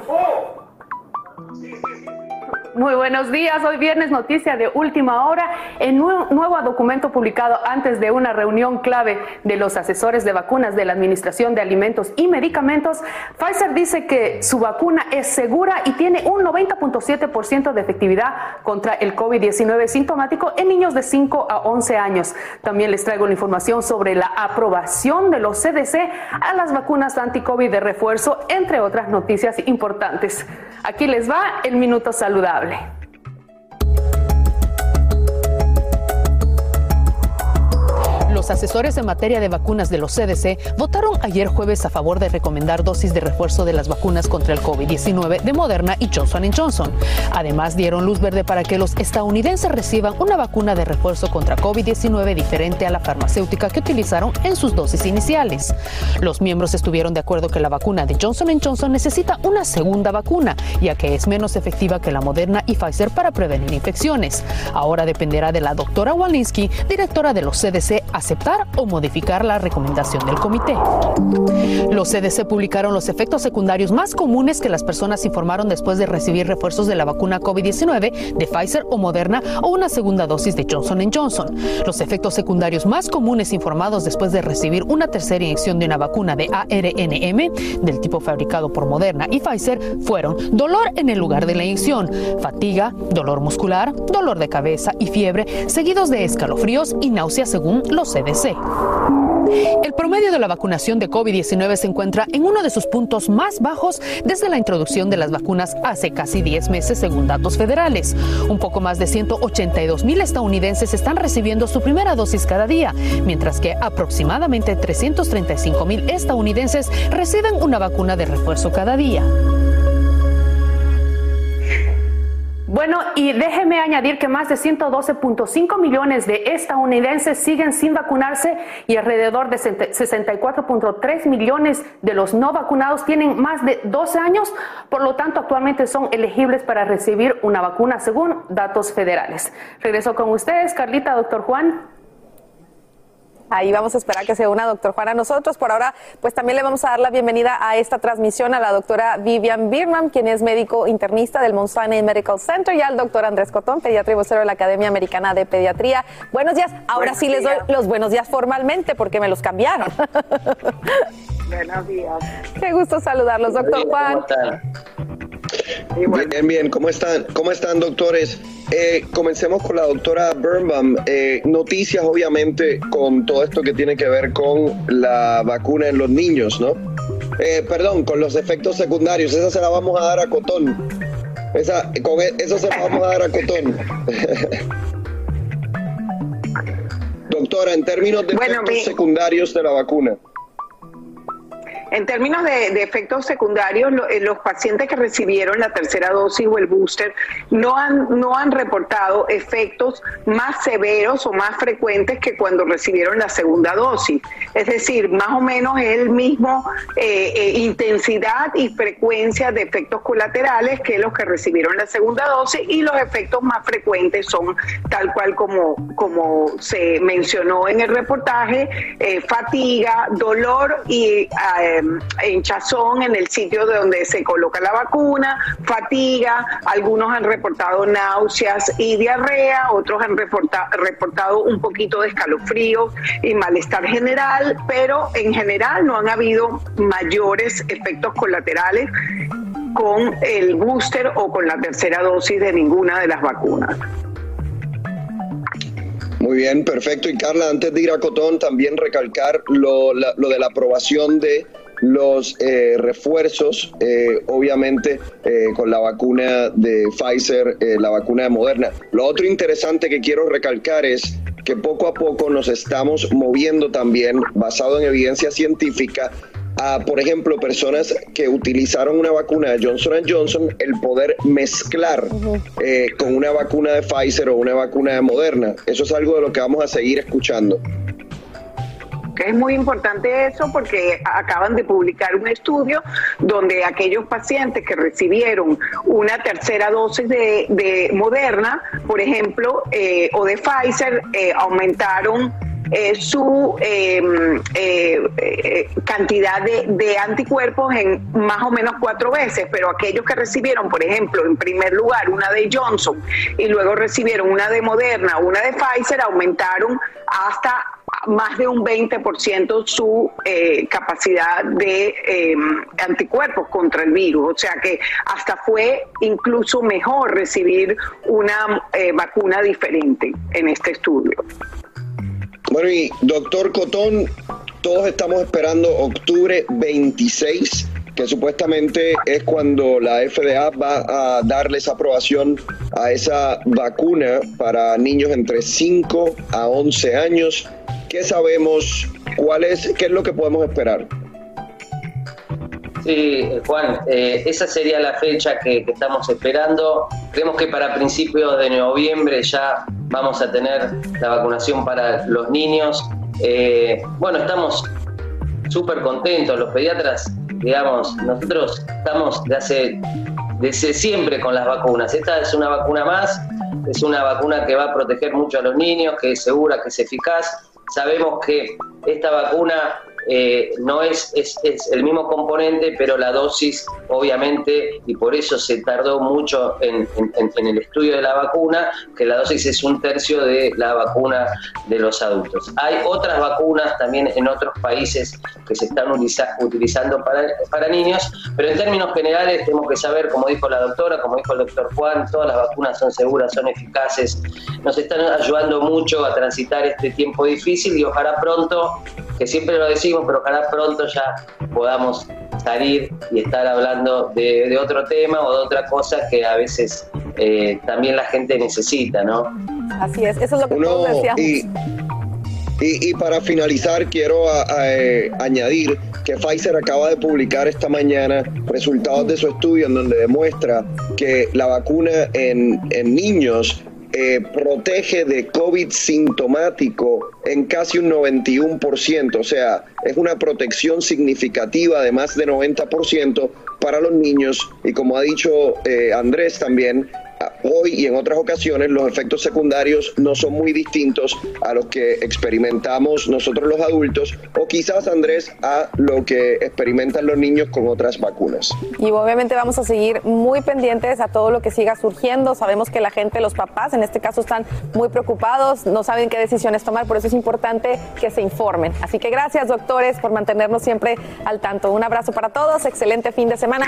Muy buenos días. Hoy viernes noticia de última hora. En un nuevo documento publicado antes de una reunión clave de los asesores de vacunas de la Administración de Alimentos y Medicamentos, Pfizer dice que su vacuna es segura y tiene un 90.7% de efectividad contra el COVID-19 sintomático en niños de 5 a 11 años. También les traigo la información sobre la aprobación de los CDC a las vacunas anti-COVID de refuerzo, entre otras noticias importantes. Aquí les va el minuto saludable saludable. Los asesores en materia de vacunas de los CDC votaron ayer jueves a favor de recomendar dosis de refuerzo de las vacunas contra el COVID-19 de Moderna y Johnson Johnson. Además, dieron luz verde para que los estadounidenses reciban una vacuna de refuerzo contra COVID-19 diferente a la farmacéutica que utilizaron en sus dosis iniciales. Los miembros estuvieron de acuerdo que la vacuna de Johnson Johnson necesita una segunda vacuna, ya que es menos efectiva que la Moderna y Pfizer para prevenir infecciones. Ahora dependerá de la doctora Walensky, directora de los CDC, aceptar o modificar la recomendación del comité. Los CDC publicaron los efectos secundarios más comunes que las personas informaron después de recibir refuerzos de la vacuna COVID-19 de Pfizer o Moderna o una segunda dosis de Johnson Johnson. Los efectos secundarios más comunes informados después de recibir una tercera inyección de una vacuna de ARNM del tipo fabricado por Moderna y Pfizer fueron dolor en el lugar de la inyección, fatiga, dolor muscular, dolor de cabeza y fiebre, seguidos de escalofríos y náuseas según los El promedio de la vacunación de COVID-19 se encuentra en uno de sus puntos más bajos desde la introducción de las vacunas hace casi 10 meses, según datos federales. Un poco más de 182 mil estadounidenses están recibiendo su primera dosis cada día, mientras que aproximadamente 335 mil estadounidenses reciben una vacuna de refuerzo cada día. Bueno, y déjeme añadir que más de 112.5 millones de estadounidenses siguen sin vacunarse y alrededor de 64.3 millones de los no vacunados tienen más de 12 años, por lo tanto actualmente son elegibles para recibir una vacuna según datos federales. Regreso con ustedes, Carlita, doctor Juan. Ahí vamos a esperar que se una doctor Juan a nosotros. Por ahora, pues también le vamos a dar la bienvenida a esta transmisión a la doctora Vivian Birman, quien es médico internista del Mount Sinai Medical Center, y al doctor Andrés Cotón, pediatra y vocero de la Academia Americana de Pediatría. Buenos días. Ahora sí les doy los buenos días formalmente porque me los cambiaron. Buenos días. Qué gusto saludarlos, doctor Juan. Bien, bien, ¿cómo están? ¿Cómo están, doctores? Eh, comencemos con la doctora Birnbaum. Eh, noticias, obviamente, con todo esto que tiene que ver con la vacuna en los niños, ¿no? Eh, perdón, con los efectos secundarios. Esa se la vamos a dar a Cotón. Esa, con e, eso se la vamos a dar a Cotón. Doctora, en términos de efectos secundarios de la vacuna. En términos de, efectos secundarios, eh, los pacientes que recibieron la tercera dosis o el booster no han, no han reportado efectos más severos o más frecuentes que cuando recibieron la segunda dosis. Es decir, más o menos es el mismo eh, eh, intensidad y frecuencia de efectos colaterales que los que recibieron la segunda dosis y los efectos más frecuentes son tal cual como, como se mencionó en el reportaje, fatiga, dolor y Hinchazón en el sitio de donde se coloca la vacuna, fatiga, algunos han reportado náuseas y diarrea, otros han reportado un poquito de escalofrío y malestar general, pero en general no han habido mayores efectos colaterales con el booster o con la tercera dosis de ninguna de las vacunas. Muy bien, perfecto. Y Carla, antes de ir a Cotón, también recalcar lo, lo de la aprobación de los eh, refuerzos, eh, obviamente eh, con la vacuna de Pfizer, la vacuna de Moderna. Lo otro interesante que quiero recalcar es que poco a poco nos estamos moviendo también, basado en evidencia científica, a, por ejemplo, personas que utilizaron una vacuna de Johnson Johnson, el poder mezclar con una vacuna de Pfizer o una vacuna de Moderna. Eso es algo de lo que vamos a seguir escuchando. Es muy importante eso porque acaban de publicar un estudio donde aquellos pacientes que recibieron una tercera dosis de, Moderna, por ejemplo, eh, o de Pfizer, eh, aumentaron eh, su em, cantidad de, de, anticuerpos en más o menos cuatro veces, pero aquellos que recibieron, por ejemplo, en primer lugar una de Johnson y luego recibieron una de Moderna, una de Pfizer, aumentaron hasta más de un 20% su eh, capacidad de em, anticuerpos contra el virus. O sea que hasta fue incluso mejor recibir una eh, vacuna diferente en este estudio. Bueno, y doctor Cotón, todos estamos esperando octubre 26 que supuestamente es cuando la FDA va a darle esa aprobación a esa vacuna para niños entre 5 a 11 años. ¿Qué sabemos? ¿Cuál es, ¿Qué es lo que podemos esperar? Sí, Juan, eh, esa sería la fecha que, estamos esperando. Creemos que para principios de noviembre ya vamos a tener la vacunación para los niños. Eh, bueno, estamos súper contentos. Los pediatras, digamos, nosotros estamos de hace, desde siempre con las vacunas. Esta es una vacuna más, es una vacuna que va a proteger mucho a los niños, que es segura, que es eficaz Sabemos que esta vacuna eh, no es, es, el mismo componente, pero la dosis, obviamente, y por eso se tardó mucho en, el estudio de la vacuna, que la dosis es un tercio de la vacuna de los adultos. Hay otras vacunas también en otros países que se están utilizando para, para niños, pero en términos generales tenemos que saber, como dijo la doctora, como dijo el doctor Juan, todas las vacunas son seguras, son eficaces, nos están ayudando mucho a transitar este tiempo difícil y ojalá pronto, que siempre lo decimos, pero ojalá pronto ya podamos salir y estar hablando de, otro tema o de otra cosa que a veces eh, también la gente necesita, ¿no? Así es, eso es lo que todos decíamos. Y, para finalizar, quiero eh, añadir que Pfizer acaba de publicar esta mañana resultados de su estudio en donde demuestra que la vacuna en, en niños eh, protege de COVID sintomático en casi un 91%, o sea, es una protección significativa de más de 90% para los niños. Y como ha dicho eh, Andrés también, hoy y en otras ocasiones los efectos secundarios no son muy distintos a los que experimentamos nosotros los adultos o quizás Andrés a lo que experimentan los niños con otras vacunas. Y obviamente vamos a seguir muy pendientes a todo lo que siga surgiendo. Sabemos que la gente, los papás en este caso están muy preocupados, no saben qué decisiones tomar, por eso es importante que se informen. Así que gracias doctores por mantenernos siempre al tanto. Un abrazo para todos, excelente fin de semana.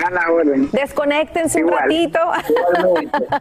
Desconectense un ratito.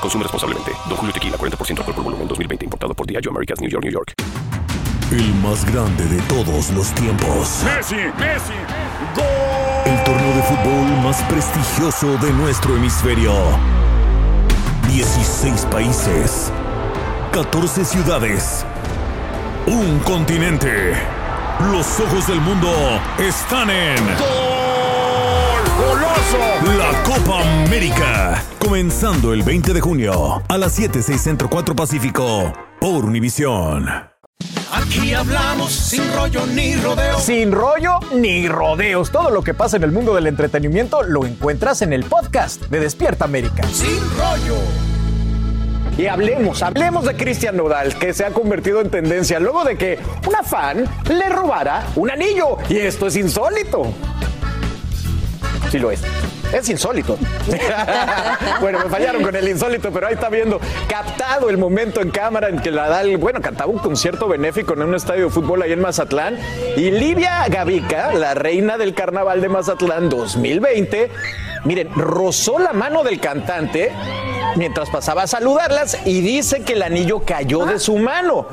Consume responsablemente. Don Julio Tequila, 40% alcohol por volumen, 2020. Importado por Diageo Americas, New York, New York. El más grande de todos los tiempos. Messi, Messi, gol torneo de fútbol más prestigioso de nuestro hemisferio. 16 países, 14 ciudades, un continente. Los ojos del mundo están en ¡Goloso! La Copa América. Comenzando el 20 de junio a las 7, 6 Centro 4 Pacífico por Univisión. Aquí hablamos sin rollo ni rodeo. Sin rollo ni rodeos. Todo lo que pasa en el mundo del entretenimiento lo encuentras en el podcast de Despierta América. Sin rollo. Y hablemos, hablemos de Cristian Nodal, que se ha convertido en tendencia luego de que una fan le robara un anillo. Y esto es insólito. Sí lo es. Es insólito. bueno, me fallaron con el insólito, pero ahí está viendo captado el momento en cámara en que la Dal, bueno, cantaba un concierto benéfico en un estadio de fútbol ahí en Mazatlán. Y Livia Gavica, la reina del carnaval de Mazatlán 2020, miren, rozó la mano del cantante mientras pasaba a saludarlas y dice que el anillo cayó de su mano.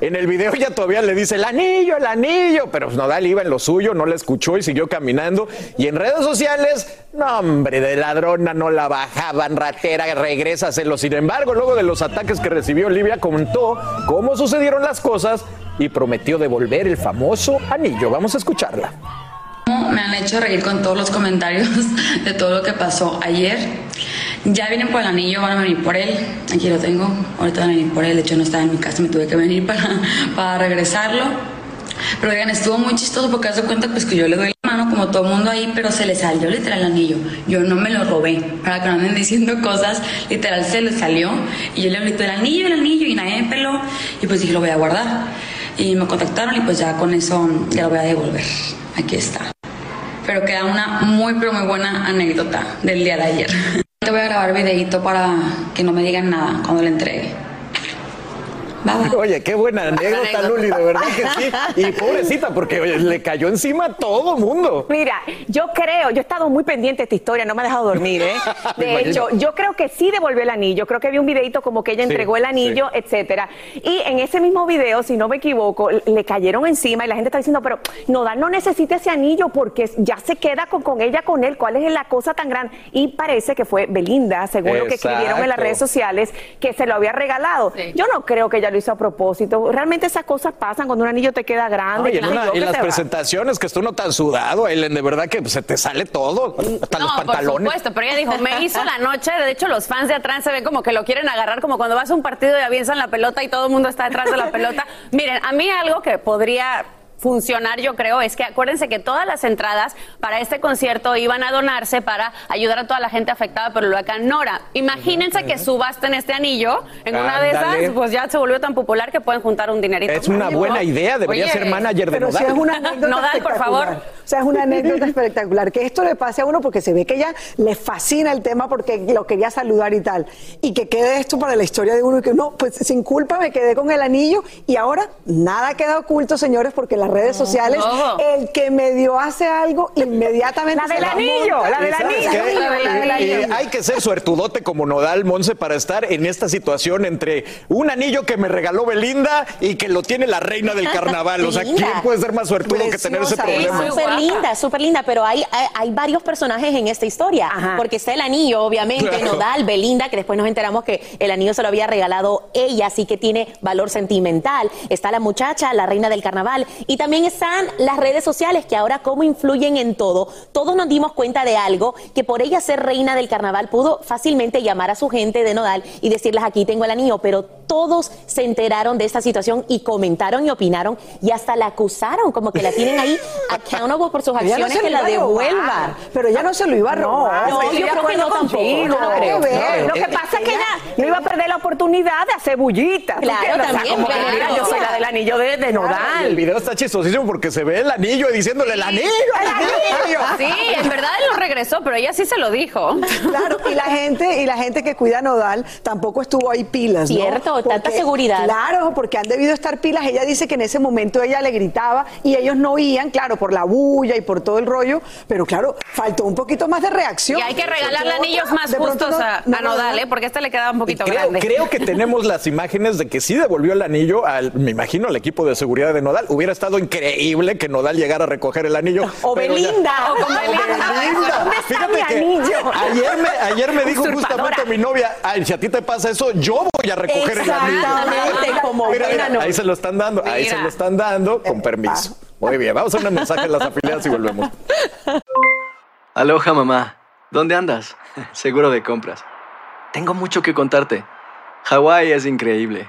En el video ya todavía le dice el anillo, el anillo, pero Nodal iba en lo suyo, no la escuchó y siguió caminando. Y en redes sociales, no hombre, de ladrona no la bajaban, ratera, regrésaselo. Sin embargo, luego de los ataques que recibió Olivia, contó cómo sucedieron las cosas y prometió devolver el famoso anillo. Vamos a escucharla. Me han hecho reír con todos los comentarios de todo lo que pasó ayer. Ya vienen por el anillo, van a venir por él. Aquí lo tengo. Ahorita van a venir por él. De hecho, no estaba en mi casa, me tuve que venir para, para regresarlo. Pero oigan, estuvo muy chistoso porque hace cuenta pues que yo le doy la mano como todo mundo ahí, pero se le salió literal el anillo. Yo no me lo robé, para que no anden diciendo cosas, literal se le salió. Y yo le grité el anillo, el anillo, y nadie me peló. Y pues dije, lo voy a guardar. Y me contactaron y pues ya con eso ya lo voy a devolver. Aquí está. Pero queda una muy, pero muy buena anécdota del día de ayer. Te voy a grabar videito para que no me digan nada cuando le entregue. Oye, qué buena anécdota, Luli, de verdad que sí. Y pobrecita, porque oye, le cayó encima a todo mundo. Mira, yo creo, yo he estado muy pendiente de esta historia, no me ha dejado dormir, ¿eh? De hecho, yo creo que sí devolvió el anillo. Creo que vi un videito como que ella Sí, entregó el anillo, etcétera. Y en ese mismo video, si no me equivoco, le cayeron encima y la gente está diciendo, pero Nodal no necesita ese anillo porque ya se queda con, con ella, con él. ¿Cuál es la cosa tan grande? Y parece que fue Belinda, según lo que escribieron en las redes sociales, que se lo había regalado. Yo no creo que ella lo hizo a propósito. Realmente esas cosas pasan cuando un anillo te queda grande. En, una- yo, en que las va. presentaciones que está uno tan sudado, Ellen, de verdad que se te sale todo, hasta los No, por supuesto, pero ella dijo, me hizo la noche, de hecho los fans de atrás se ven como que lo quieren agarrar, como cuando vas a un partido y aviensan la pelota y todo el mundo está detrás de la pelota. Miren, a mí algo que podría funcionar yo creo es que acuérdense que todas las entradas para este concierto iban a donarse para ayudar a toda la gente afectada por el huracán Nora. Imagínense que subasten este anillo, en una de Ándale. esas pues ya se volvió tan popular que pueden juntar un dinerito. Es una buena idea, debería Oye, ser manager de Pero Nodal. sí es una anécdota Nodal, por favor. O sea, es una anécdota espectacular. Que esto le pase a uno porque se ve que ella le fascina el tema porque lo quería saludar y tal. Y que quede esto para la historia de uno y que no, pues sin culpa me quedé con el anillo y ahora nada queda oculto, señores, porque en las redes sociales no. el que medio hace algo inmediatamente La del lo anillo, la del ¿Y sabes anillo, la del anillo. hay que ser suertudote como Nodal Monse para estar en esta situación entre un anillo que me regaló Belinda y que lo tiene la reina del carnaval. O sea. ¿quién puede ser más suertudo que tener ese problema? Súper linda, súper linda, pero hay, hay, hay varios personajes en esta historia. Porque está el anillo, obviamente, Claro. Nodal, Belinda, que después nos enteramos que el anillo se lo había regalado ella, así que tiene valor sentimental. Está la muchacha, la reina del carnaval. Y también están las redes sociales, que ahora cómo influyen en todo. Todos nos dimos cuenta de algo, que por ella ser reina del carnaval pudo fácilmente llamar a su gente de Nodal y decirles, aquí tengo el anillo, pero todos se enteraron de esta situación y comentaron y opinaron y hasta la acusaron, como que la tienen ahí accountable por sus Ella no acciones, se que la devuelva. Pero ella no se lo iba a robar. No, yo creo que no tampoco. contigo, no no creo. Lo No. que pasa es que ella no iba a perder la oportunidad de hacer bullita. ¿tú Claro, entiendes? O sea, también, como que claro. mira, yo soy la del anillo de, de Nodal. el video está chistosísimo porque se ve el anillo y diciéndole el anillo, el anillo. Sí, en verdad él lo regresó, pero ella sí se lo dijo. Claro, y la gente, y la gente que cuida a Nodal tampoco estuvo ahí pilas, ¿no? Cierto, tanta seguridad. Claro, porque han debido estar pilas. Ella dice que en ese momento ella le gritaba y ellos no oían, claro, por la bulla y por todo el rollo, pero claro, faltó un poquito más de reacción. Y hay que regalarle anillos más justos no- a, no a lo Nodal. ¿eh? porque este le quedaba un poquito Creo, grande. creo que tenemos las imágenes de que sí devolvió el anillo al, me imagino, al equipo de seguridad de Nodal. Hubiera estado increíble que Nodal llegara a recoger el anillo. O ya- Belinda. O con Belinda. ¿Dónde está Fíjate mi que anillo? Ayer me, ayer me dijo justamente mi novia, ay, si a ti te pasa eso, yo voy a recoger el anillo. Exactamente, como Mira, ahí se lo están dando, ahí se lo están dando, con permiso. Muy bien, vamos a un mensaje en las afiliadas y volvemos. Aloha mamá, ¿dónde andas? Seguro de compras. Tengo mucho que contarte. Hawái es increíble.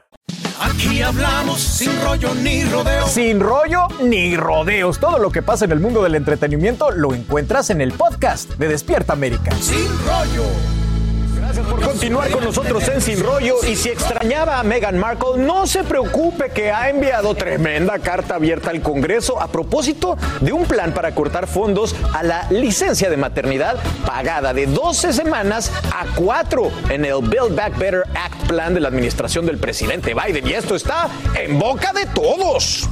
Aquí hablamos sin rollo ni rodeo. Sin rollo ni rodeos. Todo lo que pasa en el mundo del entretenimiento lo encuentras en el podcast de Despierta América. Sin rollo. Gracias por continuar con nosotros en Sin Rollo. Y si extrañaba a Meghan Markle, no se preocupe que ha enviado tremenda carta abierta al Congreso a propósito de un plan para cortar fondos a la licencia de maternidad pagada de 12 semanas a 4 en el Build Back Better Act plan de la administración del presidente Biden. Y esto está en boca de todos.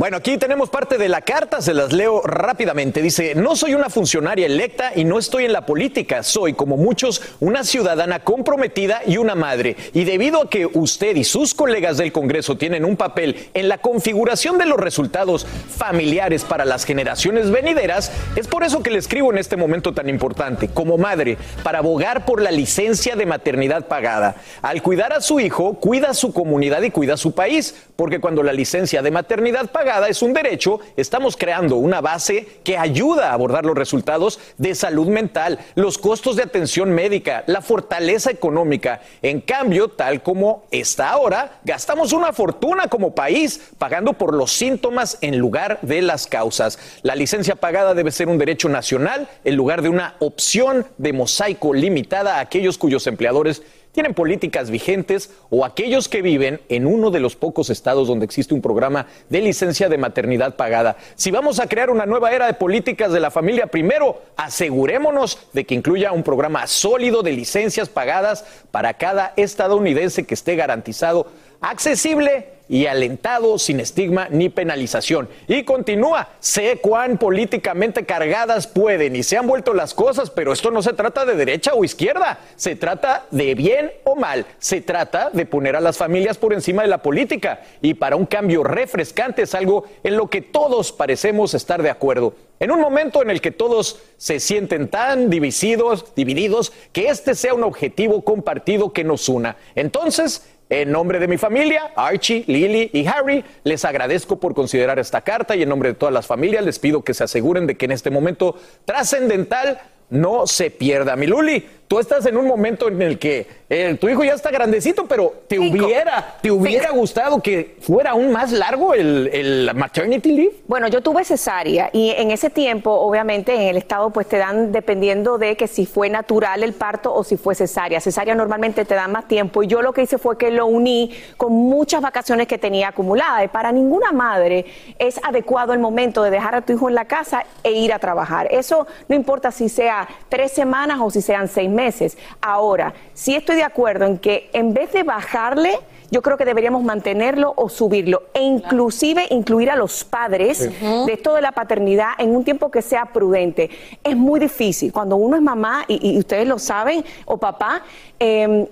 Bueno, aquí tenemos parte de la carta, se las leo rápidamente. Dice, no soy una funcionaria electa y no estoy en la política, soy, como muchos, una ciudadana comprometida y una madre. Y debido a que usted y sus colegas del Congreso tienen un papel en la configuración de los resultados familiares para las generaciones venideras, es por eso que le escribo en este momento tan importante, como madre, para abogar por la licencia de maternidad pagada. Al cuidar a su hijo, cuida a su comunidad y cuida a su país, porque cuando la licencia de maternidad pagada es un derecho, estamos creando una base que ayuda a abordar los resultados de salud mental, los costos de atención médica, la fortaleza económica. En cambio, tal como está ahora, gastamos una fortuna como país pagando por los síntomas en lugar de las causas. La licencia pagada debe ser un derecho nacional en lugar de una opción de mosaico limitada a aquellos cuyos empleadores tienen políticas vigentes o aquellos que viven en uno de los pocos estados donde existe un programa de licencia de maternidad pagada. Si vamos a crear una nueva era de políticas de la familia, primero asegurémonos de que incluya un programa sólido de licencias pagadas para cada estadounidense que esté garantizado, accesible y alentado sin estigma ni penalización. Y continúa, sé cuán políticamente cargadas pueden y se han vuelto las cosas, pero esto no se trata de derecha o izquierda, se trata de bien o mal, se trata de poner a las familias por encima de la política y para un cambio refrescante es algo en lo que todos parecemos estar de acuerdo. En un momento en el que todos se sienten tan divididos, divididos, que este sea un objetivo compartido que nos una. Entonces, en nombre de mi familia, Archie, Lily y Harry, les agradezco por considerar esta carta y en nombre de todas las familias les pido que se aseguren de que en este momento trascendental no se pierda. Mi Luli, tú estás en un momento en el que eh, tu hijo ya está grandecito, pero te hubiera, te hubiera gustado que fuera aún más largo el, el maternity leave. Bueno, yo tuve cesárea y en ese tiempo, obviamente, en el estado, pues te dan dependiendo de que si fue natural el parto o si fue cesárea. Cesárea normalmente te dan más tiempo y yo lo que hice fue que lo uní con muchas vacaciones que tenía acumuladas. Y para ninguna madre es adecuado el momento de dejar a tu hijo en la casa e ir a trabajar. Eso no importa si sea tres semanas o si sean seis meses meses. Ahora, sí estoy de acuerdo en que en vez de bajarle, yo creo que deberíamos mantenerlo o subirlo e inclusive incluir a los padres de esto de la paternidad en un tiempo que sea prudente. Es muy difícil. Cuando uno es mamá, y, y ustedes lo saben, o papá, eh,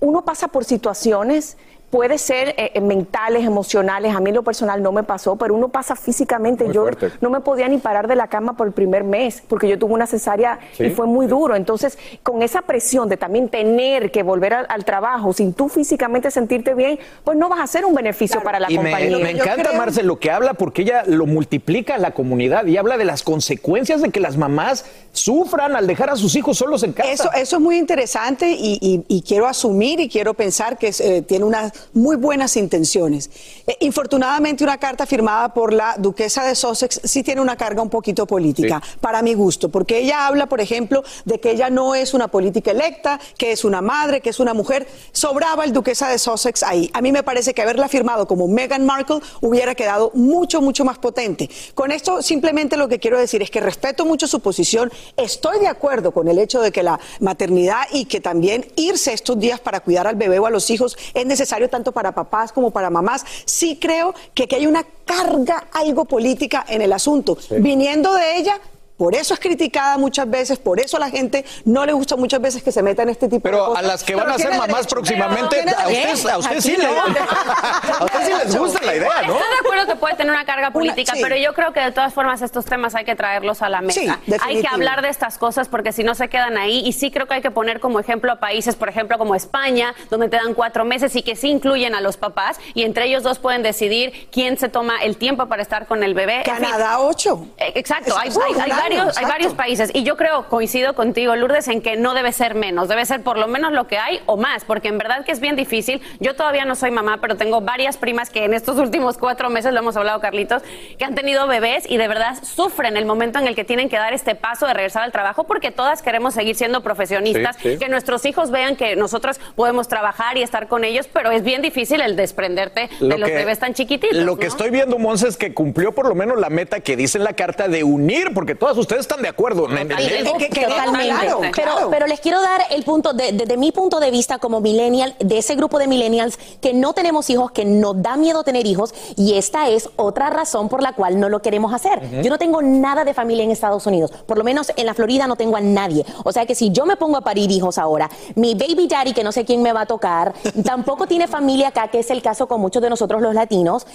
uno pasa por situaciones puede ser eh, eh, mentales, emocionales, a mí en lo personal no me pasó, pero uno pasa físicamente. Muy yo fuerte. no me podía ni parar de la cama por el primer mes, porque yo tuve una cesárea Sí. y fue muy duro. Entonces, con esa presión de también tener que volver al, al trabajo sin tú físicamente sentirte bien, pues no vas a ser un beneficio para la y me, compañía. me encanta, Marce, lo que habla porque ella lo multiplica en la comunidad y habla de las consecuencias de que las mamás sufran al dejar a sus hijos solos en casa. Eso, eso es muy interesante y, y- y quiero asumir y quiero pensar que eh, tiene unas muy buenas intenciones. Eh, infortunadamente, una carta firmada por la duquesa de Sussex sí tiene una carga un poquito política, para mi gusto, porque ella habla, por ejemplo, de que ella no es una política electa, que es una madre, que es una mujer. Sobraba el duquesa de Sussex ahí. A mí me parece que haberla firmado como Meghan Markle hubiera quedado mucho, mucho más potente. Con esto simplemente lo que quiero decir es que respeto mucho su posición. Estoy de acuerdo con el hecho de que la maternidad y que también irse estos días para cuidar al bebé o a los hijos es necesario tanto para papás como para mamás. Sí creo que aquí hay una carga algo política en el asunto. Viniendo de ella, por eso es criticada muchas veces, por eso a la gente no le gusta muchas veces que se meta en este tipo de Pero cosas. a las que van Pero a ser mamás derecho. próximamente, Pero a ustedes, a ustedes sí, le- a sí les gusta la idea, ¿no? Estoy de acuerdo que puede tener una carga política, sí. pero yo creo que de todas formas estos temas hay que traerlos a la mesa. Sí, hay que hablar de estas cosas porque si no se quedan ahí. Y sí creo que hay que poner como ejemplo a países, por ejemplo, como España, donde te dan cuatro meses y que sí incluyen a los papás y entre ellos dos pueden decidir quién se toma el tiempo para estar con el bebé. En fin, Canadá 8. eh, Exacto, hay, Exacto, hay- hay hay varios países y yo creo, coincido contigo, Lourdes, en que no debe ser menos, debe ser por lo menos lo que hay o más, porque en verdad que es bien difícil. Yo todavía no soy mamá, pero tengo varias primas que en estos últimos cuatro meses, lo hemos hablado Carlitos, que han tenido bebés y de verdad sufren el momento en el que tienen que dar este paso de regresar al trabajo, porque todas queremos seguir siendo profesionistas, Sí, sí. que nuestros hijos vean que nosotros podemos trabajar y estar con ellos, pero es bien difícil el desprenderte de los bebés tan chiquititos. Lo que estoy viendo, Monse, es que cumplió por lo menos la meta que dice en la carta de unir, porque todas ustedes están de acuerdo. en- en- Sí, en- que- totalmente. claro, pero, claro. pero les quiero dar el punto, de- desde mi punto de vista como millennial, de ese grupo de millennials que no tenemos hijos, que nos da miedo tener hijos, y esta es otra razón por la cual no lo queremos hacer. Yo no tengo nada de familia en Estados Unidos, por lo menos en la Florida no tengo a nadie. O sea que si yo me pongo a parir hijos ahora, mi baby daddy, que no sé quién me va a tocar, tampoco tiene familia acá, que es el caso con muchos de nosotros los latinos,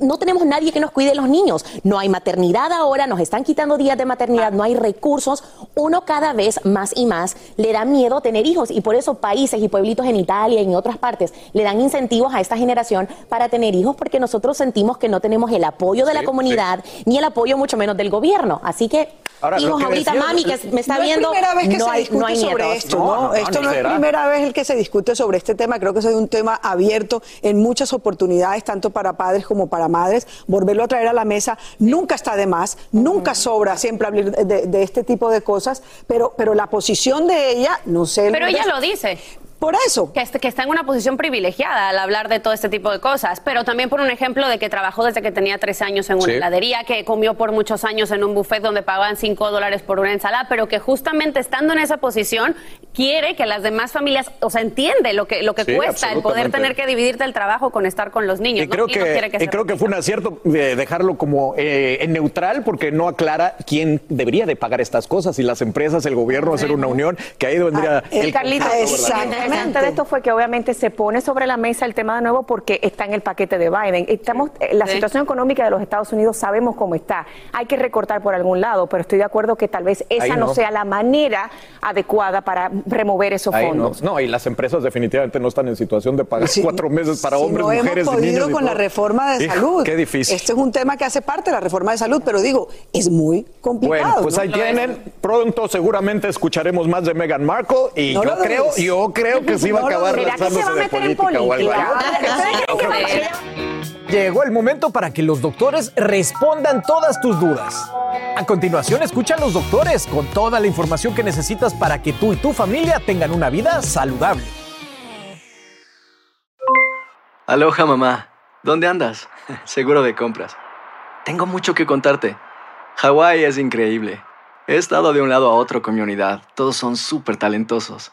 no tenemos nadie que nos cuide los niños. No hay maternidad ahora, nos están quitando días de maternidad, no hay recursos. Uno cada vez más y más le da miedo tener hijos y por eso países y pueblitos en Italia y en otras partes le dan incentivos a esta generación para tener hijos porque nosotros sentimos que no tenemos el apoyo de la Sí, comunidad ni el apoyo mucho menos del gobierno. Así que Ahora, hijos que ahorita, mami que me está no viendo, es primera vez que no se hay, discute no hay sobre nietos. esto, ¿no? esto no, es será. primera vez el que se discute sobre este tema. Creo que es un tema abierto en muchas oportunidades, tanto para padres como para madres. Volverlo a traer a la mesa nunca está de más, nunca sobra siempre hablar de, de este tipo de cosas, pero, pero la posición de ella, no sé. Pero ella lo dice. Por eso. Que, est- que está en una posición privilegiada al hablar de todo este tipo de cosas, pero también por un ejemplo de que trabajó desde que tenía 13 años en una Sí. heladería, que comió por muchos años en un buffet donde pagaban 5 dólares por una ensalada, pero que justamente estando en esa posición quiere que las demás familias, o sea, entiende lo que, lo que Sí, cuesta el poder tener que dividirte el trabajo con estar con los niños. Y ¿no? creo Y no que, y creo que fue un acierto de dejarlo como eh, en neutral porque no aclara quién debería de pagar estas cosas, si las empresas, el gobierno, hacer una unión, que ahí vendría Ah, el el Carlito, conflicto. Interesante de esto fue que obviamente se pone sobre la mesa el tema de nuevo porque está en el paquete de Biden. Estamos, eh, la Sí. situación económica de los Estados Unidos sabemos cómo está. Hay que recortar por algún lado, pero estoy de acuerdo que tal vez esa no. no. sea la manera adecuada para remover esos Ahí fondos. no, y las empresas definitivamente no están en situación de pagar cuatro meses para si hombres, no mujeres hemos y niños. podido y con la reforma de Hijo, salud. Qué difícil. Este es un tema que hace parte de la reforma de salud, pero digo, es muy complicado. Bueno, pues ¿no? ahí tienen. Pronto seguramente escucharemos más de Meghan Markle y No yo creo, yo creo que va a acabar. ¿Será que se va a meter en política? Llegó el momento para que los doctores respondan todas tus dudas. A continuación, escucha a los doctores con toda la información que necesitas para que tú y tu familia tengan una vida saludable. Aloha mamá, ¿dónde andas? Seguro de compras. Tengo mucho que contarte. Hawái es increíble. He estado de un lado a otro con mi unidad. Todos son súper talentosos.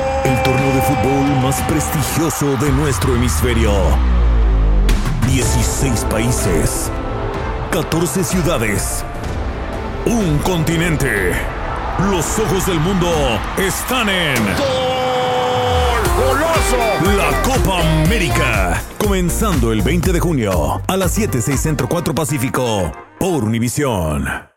de fútbol más prestigioso de nuestro hemisferio. 16 países. 14 ciudades. Un continente. Los ojos del mundo están en. ¡Goloso! La Copa América. Comenzando el 20 de junio a las 7, 6 Centro 4 Pacífico por Univisión.